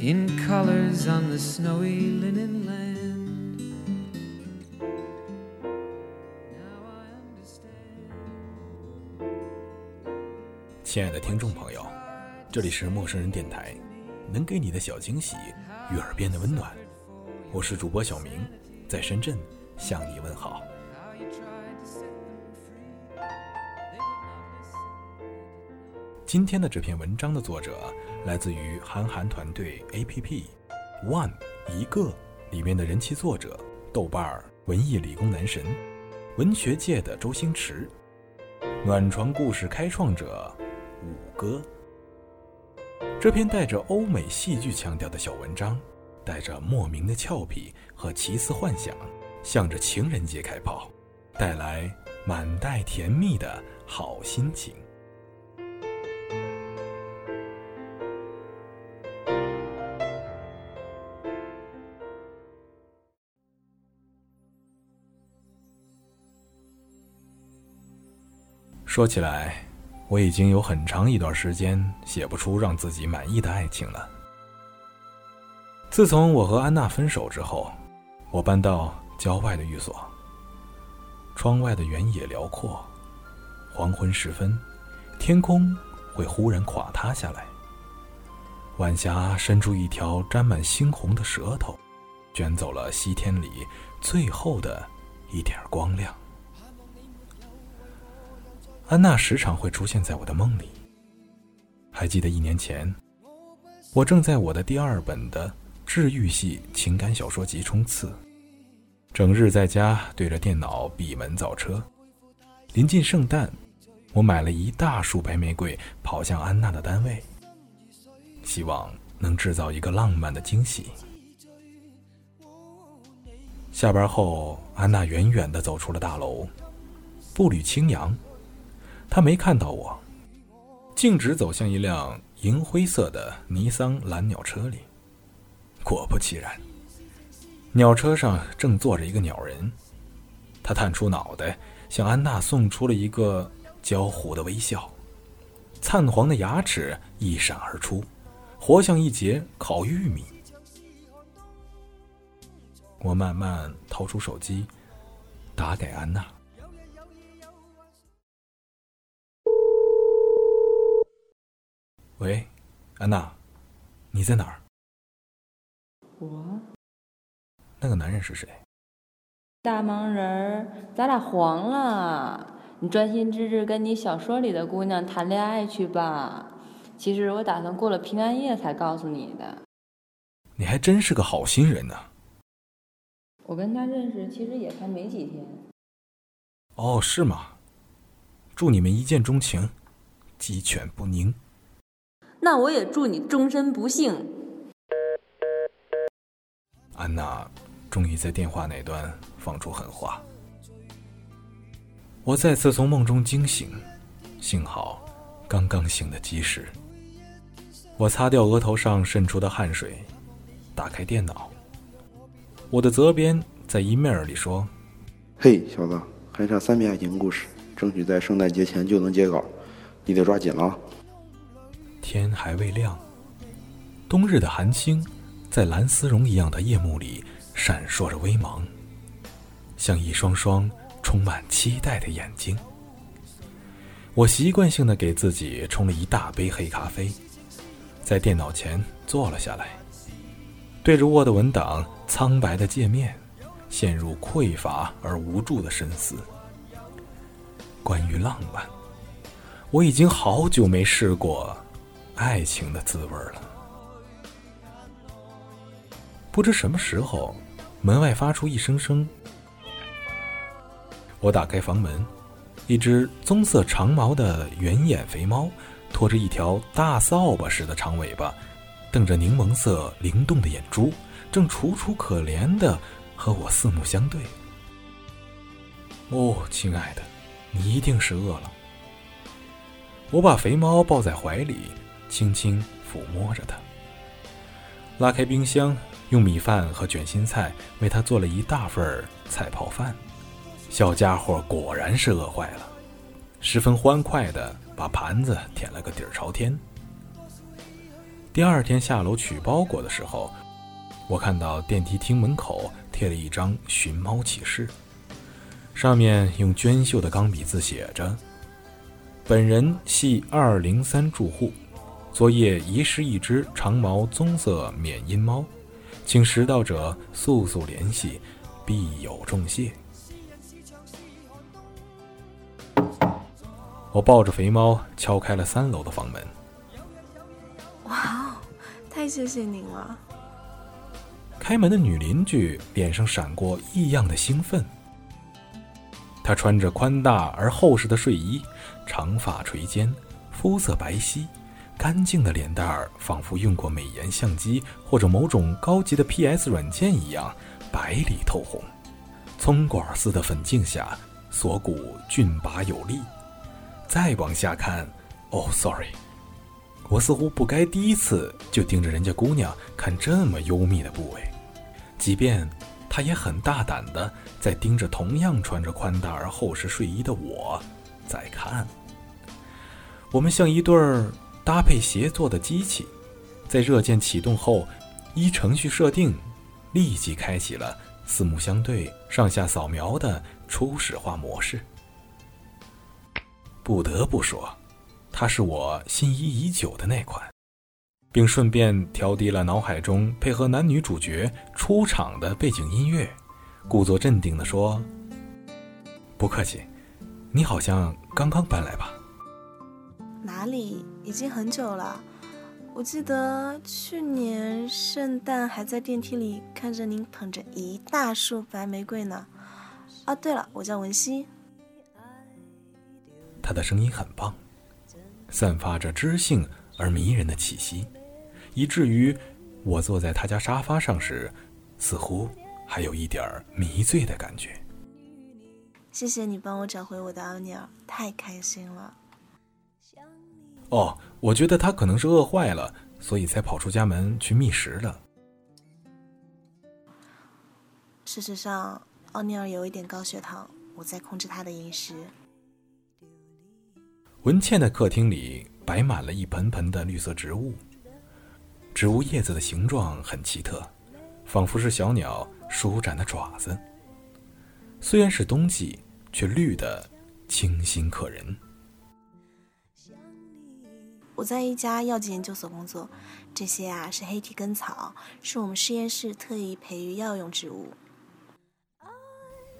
in colors on the snowy linen land. Now I understand. 亲爱的听众朋友，这里是陌生人电台，能给你的小惊喜与耳边的温暖。我是主播小明，在深圳向你问好。今天的这篇文章的作者来自于韩寒团队 APP One 一个里面的人气作者，豆瓣儿文艺理工男神，文学界的周星驰，暖床故事开创者五哥。这篇带着欧美戏剧腔调的小文章，带着莫名的俏皮和奇思幻想，向着情人节开炮，带来满带甜蜜的好心情。说起来，我已经有很长一段时间写不出让自己满意的爱情了。自从我和安娜分手之后，我搬到郊外的寓所。窗外的原野辽阔，黄昏时分，天空会忽然垮塌下来。晚霞伸出一条沾满猩红的舌头，卷走了西天里最后的一点光亮。安娜时常会出现在我的梦里。还记得一年前，我正在我的第二本的治愈系情感小说集冲刺，整日在家对着电脑闭门造车。临近圣诞，我买了一大束白玫瑰，跑向安娜的单位，希望能制造一个浪漫的惊喜。下班后，安娜远远地走出了大楼，步履轻扬。他没看到我，径直走向一辆银灰色的尼桑蓝鸟车里。果不其然，鸟车上正坐着一个鸟人。他探出脑袋，向安娜送出了一个焦糊的微笑，灿黄的牙齿一闪而出，活像一截烤玉米。我慢慢掏出手机，打给安娜。喂，安娜，你在哪儿？我那个男人是谁？大忙人儿，咱俩黄了。你专心致志跟你小说里的姑娘谈恋爱去吧。其实我打算过了平安夜才告诉你的。你还真是个好心人呢、我跟他认识其实也才没几天。哦，是吗？祝你们一见钟情，鸡犬不宁。那我也祝你终身不幸。安娜终于在电话那端放出狠话。我再次从梦中惊醒，幸好刚刚醒的及时。我擦掉额头上渗出的汗水，打开电脑。我的责编在 email 里说嘿，小子，还差三篇爱情故事，争取在圣诞节前就能截稿，你得抓紧了啊。天还未亮，冬日的寒星在蓝丝绒一样的夜幕里闪烁着微芒，像一双双充满期待的眼睛。我习惯性的给自己冲了一大杯黑咖啡，在电脑前坐了下来，对着 Word 文档苍白的界面，陷入匮乏而无助的深思。关于浪漫，我已经好久没试过爱情的滋味了。不知什么时候，门外发出一声声。我打开房门，一只棕色长毛的圆眼肥猫，拖着一条大扫把似的长尾巴，瞪着柠檬色灵动的眼珠，正楚楚可怜的和我四目相对。哦，亲爱的，你一定是饿了。我把肥猫抱在怀里，轻轻抚摸着它。拉开冰箱。用米饭和卷心菜为他做了一大份菜泡饭，小家伙果然是饿坏了，十分欢快的把盘子舔了个底儿朝天。第二天下楼取包裹的时候，我看到电梯厅门口贴了一张寻猫启事，上面用娟秀的钢笔字写着：“本人系二零三住户，昨夜遗失一只长毛棕色缅因猫。”请拾到者速速联系，必有重谢。我抱着肥猫敲开了三楼的房门。哇哦，太谢谢您了！开门的女邻居脸上闪过异样的兴奋。她穿着宽大而厚实的睡衣，长发垂肩，肤色白皙。干净的脸蛋儿，仿佛用过美颜相机或者某种高级的 PS 软件一样，白里透红。葱管似的粉镜下，锁骨俊拔有力。再往下看，哦，sorry，我似乎不该第一次就盯着人家姑娘看这么幽密的部位，即便她也很大胆的在盯着同样穿着宽大而厚实睡衣的我在看。我们像一对儿。搭配协作的机器，在热键启动后，依程序设定，立即开启了四目相对、上下扫描的初始化模式。不得不说，它是我心仪已久的那款，并顺便调低了脑海中配合男女主角出场的背景音乐，故作镇定地说：“不客气，你好像刚刚搬来吧？”哪里？已经很久了。我记得去年圣诞还在电梯里看着您捧着一大束白玫瑰呢。啊，对了，我叫文熙。他的声音很棒，散发着知性而迷人的气息，以至于我坐在他家沙发上时，似乎还有一点迷醉的感觉。谢谢你帮我找回我的奥尼尔，太开心了。哦，我觉得他可能是饿坏了，所以才跑出家门去觅食的。事实上，奥尼尔有一点高血糖，我在控制他的饮食。文倩的客厅里摆满了一盆盆的绿色植物，植物叶子的形状很奇特，仿佛是小鸟舒展的爪子。虽然是冬季，却绿的清新可人。我在一家药剂研究所工作，这些啊是黑体根草，是我们实验室特意培育药用植物。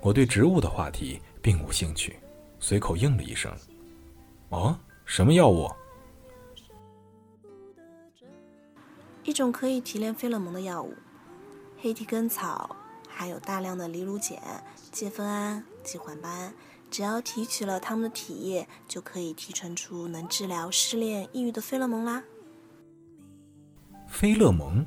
我对植物的话题并无兴趣，随口应了一声：“哦，什么药物？”一种可以提炼费勒蒙的药物。黑体根草含有大量的藜芦碱、芥酚胺及环巴胺。只要提取了他们的体液，就可以提纯出能治疗失恋、抑郁的费勒蒙啦。费勒蒙，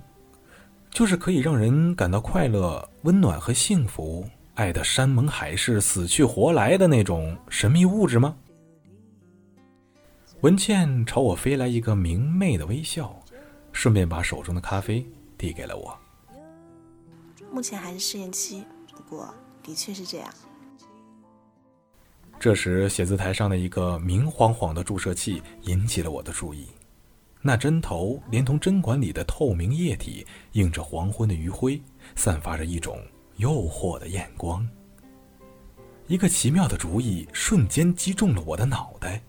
就是可以让人感到快乐、温暖和幸福、爱的山盟海誓、死去活来的那种神秘物质吗？文倩朝我飞来一个明媚的微笑，顺便把手中的咖啡递给了我。目前还是试验期，不过的确是这样。这时，写字台上的一个明晃晃的注射器引起了我的注意。那针头连同针管里的透明液体，映着黄昏的余晖，散发着一种诱惑的艳光。一个奇妙的主意瞬间击中了我的脑袋。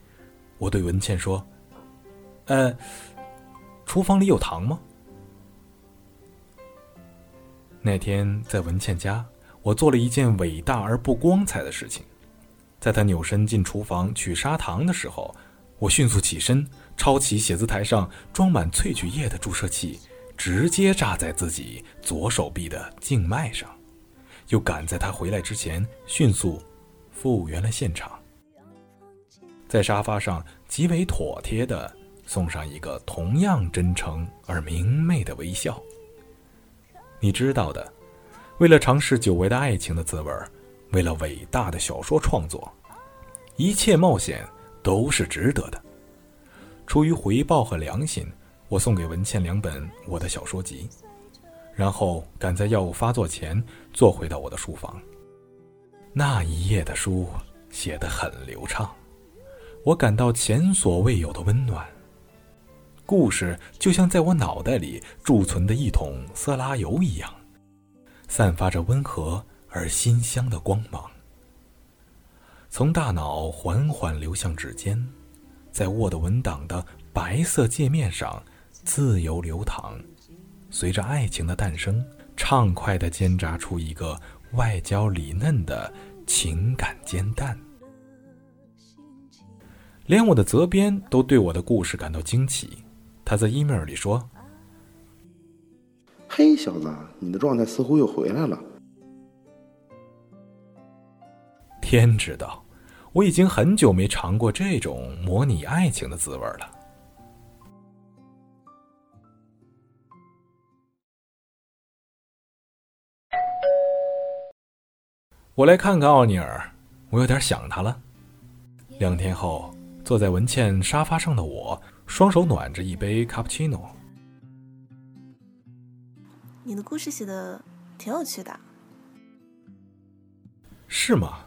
我对文倩说：“呃，厨房里有糖吗？”那天在文倩家，我做了一件伟大而不光彩的事情。在他扭身进厨房取砂糖的时候，我迅速起身，抄起写字台上装满萃取液的注射器，直接扎在自己左手臂的静脉上，又赶在他回来之前迅速复原了现场。在沙发上极为妥帖地送上一个同样真诚而明媚的微笑。你知道的，为了尝试久违的爱情的滋味儿，为了伟大的小说创作，一切冒险都是值得的。出于回报和良心，我送给文倩两本我的小说集，然后赶在药物发作前坐回到我的书房。那一页的书写得很流畅，我感到前所未有的温暖。故事就像在我脑袋里贮存的一桶色拉油一样，散发着温和而馨香的光芒，从大脑缓缓流向指尖，在 Word 文档的白色界面上自由流淌，随着爱情的诞生，畅快地煎炸出一个外焦里嫩的情感煎蛋。连我的责编都对我的故事感到惊奇。他在 email 里说：“嘿，小子，你的状态似乎又回来了。”天知道，我已经很久没尝过这种模拟爱情的滋味了。我来看看奥尼尔，我有点想他了。两天后，坐在文倩沙发上的我。双手暖着一杯卡布奇诺。你的故事写的挺有趣的，是吗？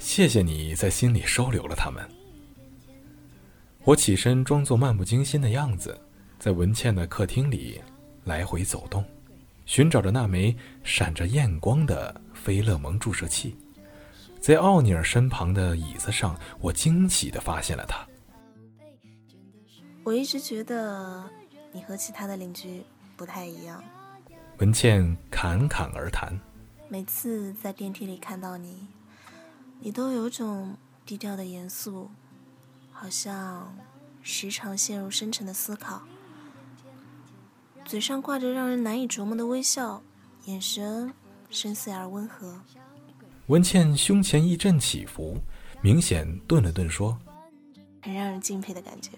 谢谢你在心里收留了他们。我起身，装作漫不经心的样子，在文倩的客厅里来回走动，寻找着那枚闪着艳光的菲勒蒙注射器。在奥尼尔身旁的椅子上，我惊喜的发现了它。我一直觉得你和其他的邻居不太一样。文倩侃侃而谈。每次在电梯里看到你，你都有种低调的严肃，好像时常陷入深沉的思考，嘴上挂着让人难以琢磨的微笑，眼神深邃而温和。文倩胸前一阵起伏，明显顿了顿，说：“很让人敬佩的感觉。”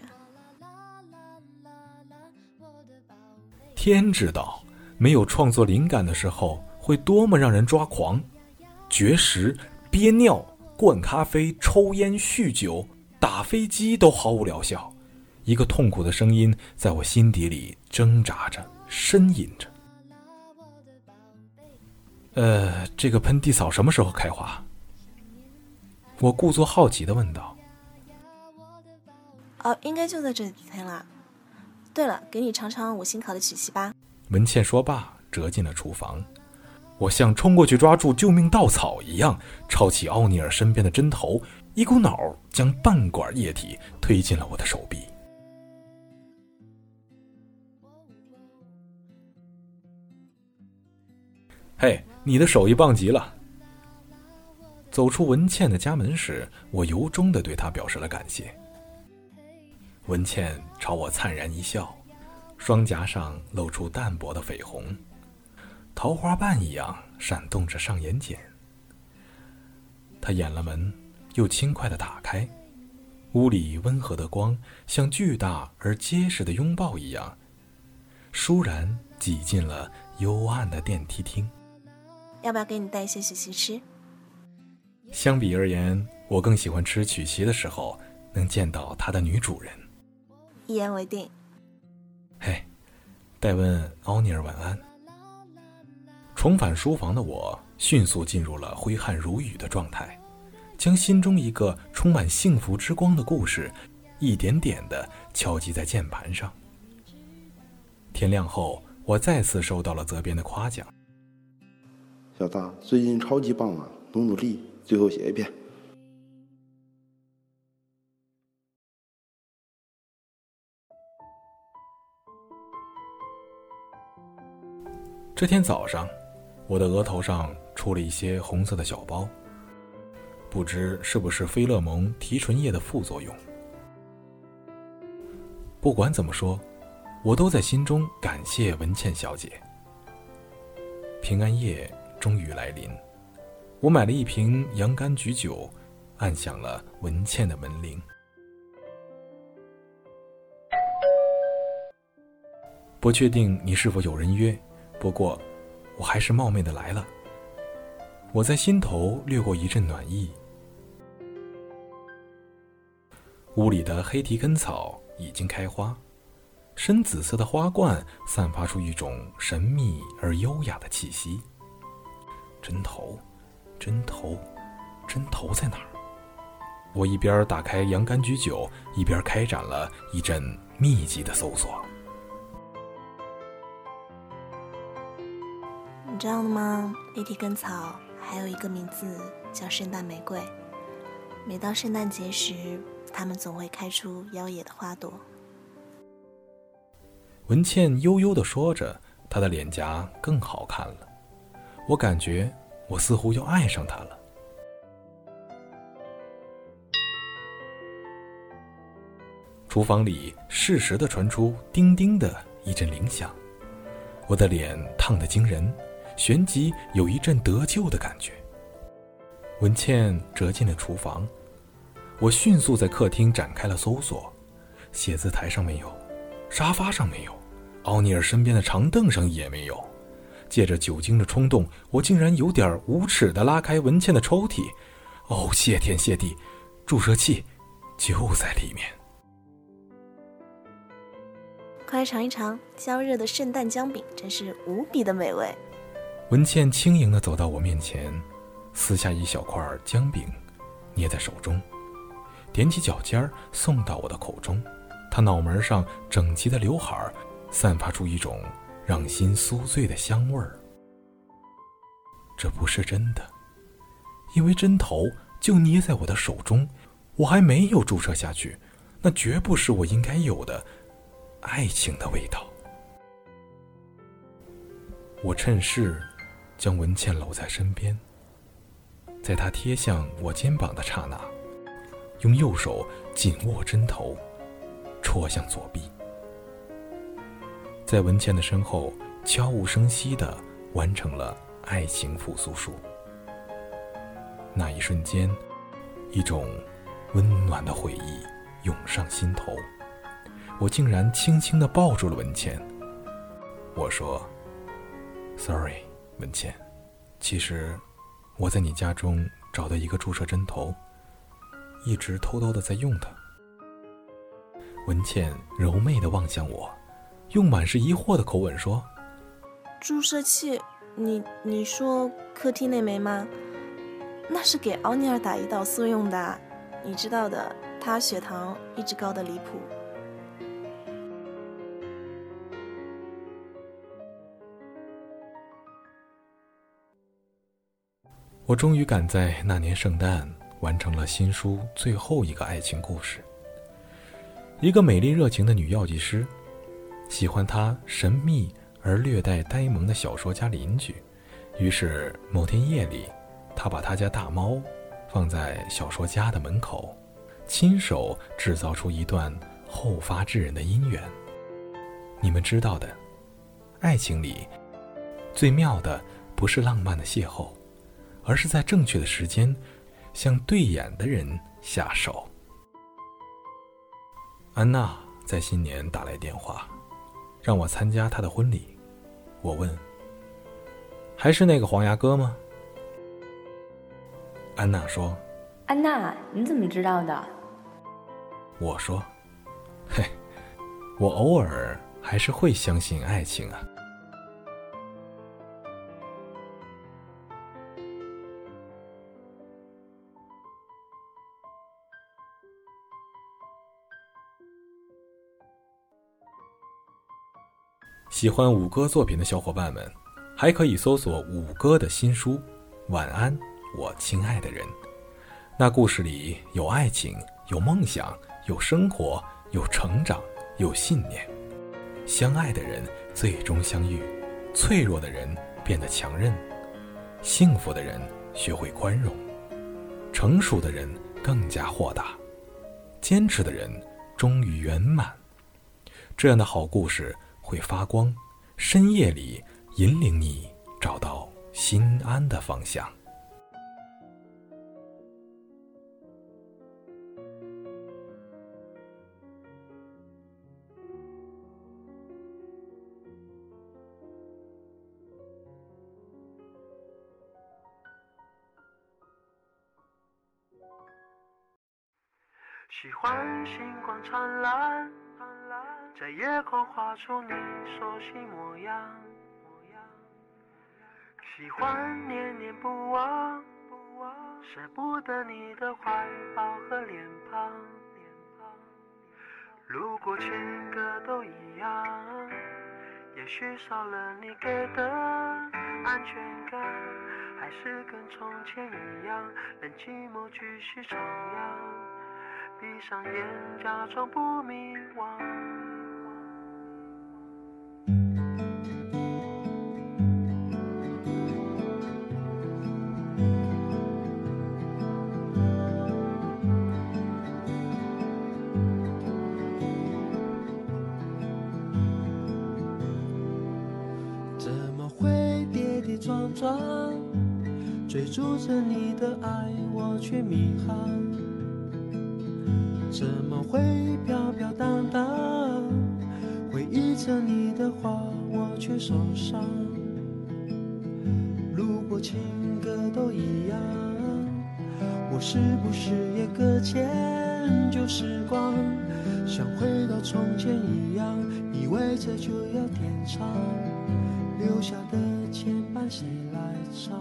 天知道，没有创作灵感的时候会多么让人抓狂！绝食、憋尿、灌咖啡、抽烟、酗酒、打飞机都毫无疗效。一个痛苦的声音在我心底里挣扎着、呻吟着。呃，这个喷地草什么时候开花？我故作好奇的问道。哦，应该就在这几天了。对了，给你尝尝我新烤的曲奇吧。文倩说罢，折进了厨房。我像冲过去抓住救命稻草一样，抄起奥尼尔身边的针头，一股脑将半管液体推进了我的手臂。嘿，你的手艺棒极了！走出文倩的家门时，我由衷的对她表示了感谢。文倩朝我灿然一笑，双颊上露出淡薄的绯红，桃花瓣一样闪动着上眼睑。他掩了门，又轻快的打开，屋里温和的光像巨大而结实的拥抱一样，倏然挤进了幽暗的电梯厅。要不要给你带一些曲奇吃？相比而言，我更喜欢吃曲奇的时候能见到它的女主人。一言为定。嘿，代问奥尼尔晚安。重返书房的我，迅速进入了挥汗如雨的状态，将心中一个充满幸福之光的故事，一点点的敲击在键盘上。天亮后，我再次收到了责编的夸奖。小子，最近超级棒啊！努努力，最后写一篇。这天早上，我的额头上出了一些红色的小包，不知是不是菲勒蒙提纯液的副作用。不管怎么说，我都在心中感谢文倩小姐。平安夜终于来临，我买了一瓶洋甘菊酒，按响了文倩的门铃。不确定你是否有人约，不过，我还是冒昧的来了。我在心头掠过一阵暖意。屋里的黑提根草已经开花，深紫色的花冠散发出一种神秘而优雅的气息。针头，针头，针头在哪儿？我一边打开洋甘菊酒，一边开展了一阵密集的搜索。知道吗？黑提根草还有一个名字叫圣诞玫瑰。每到圣诞节时，它们总会开出妖冶的花朵。文倩悠悠地说着，她的脸颊更好看了。我感觉我似乎要爱上她了。厨房里适时的传出叮叮的一阵铃响，我的脸烫得惊人。旋即有一阵得救的感觉。文倩折进了厨房，我迅速在客厅展开了搜索，写字台上没有，沙发上没有，奥尼尔身边的长凳上也没有。借着酒精的冲动，我竟然有点无耻地拉开文倩的抽屉。哦，谢天谢地，注射器就在里面。快来尝一尝焦热的圣诞姜饼，真是无比的美味。文倩轻盈地走到我面前，撕下一小块姜饼，捏在手中，踮起脚尖儿送到我的口中。她脑门上整齐的刘海儿，散发出一种让心酥醉的香味儿。这不是真的，因为针头就捏在我的手中，我还没有注射下去，那绝不是我应该有的爱情的味道。我趁势。将文倩搂在身边，在她贴向我肩膀的刹那，用右手紧握针头，戳向左臂，在文倩的身后悄无声息地完成了爱情复苏术。那一瞬间，一种温暖的回忆涌上心头，我竟然轻轻地抱住了文倩。我说：“Sorry。”文倩，其实我在你家中找到一个注射针头，一直偷偷的在用它。文倩柔媚的望向我，用满是疑惑的口吻说：“注射器，你你说客厅那枚吗？那是给奥尼尔打胰岛素用的，你知道的，他血糖一直高的离谱。”我终于赶在那年圣诞完成了新书最后一个爱情故事。一个美丽热情的女药剂师，喜欢她神秘而略带呆萌的小说家邻居，于是某天夜里，她把她家大猫放在小说家的门口，亲手制造出一段后发制人的姻缘。你们知道的，爱情里最妙的不是浪漫的邂逅。而是在正确的时间，向对眼的人下手。安娜在新年打来电话，让我参加她的婚礼。我问：“还是那个黄牙哥吗？”安娜说：“安娜，你怎么知道的？”我说：“嘿，我偶尔还是会相信爱情啊。”喜欢五哥作品的小伙伴们，还可以搜索五哥的新书《晚安，我亲爱的人》。那故事里有爱情，有梦想，有生活，有成长，有信念。相爱的人最终相遇，脆弱的人变得强韧，幸福的人学会宽容，成熟的人更加豁达，坚持的人终于圆满。这样的好故事会发光，深夜里引领你找到心安的方向。喜欢星光灿烂，在夜空画出你熟悉模样。喜欢念念不忘，舍不得你的怀抱和脸庞。如果情歌都一样，也许少了你给的安全感，还是跟从前一样，任寂寞继续徜徉。闭上眼，假装不迷惘。住着你的爱，我却迷航。怎么会飘飘荡荡？回忆着你的话，我却受伤。如果情歌都一样，我是不是也搁浅旧时光？像回到从前一样，以为这就要天长，留下的牵绊谁来偿？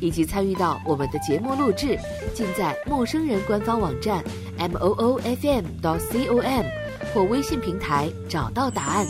以及参与到我们的节目录制，尽在陌生人官方网站 M O O F M .dot C O M。或微信平台找到答案。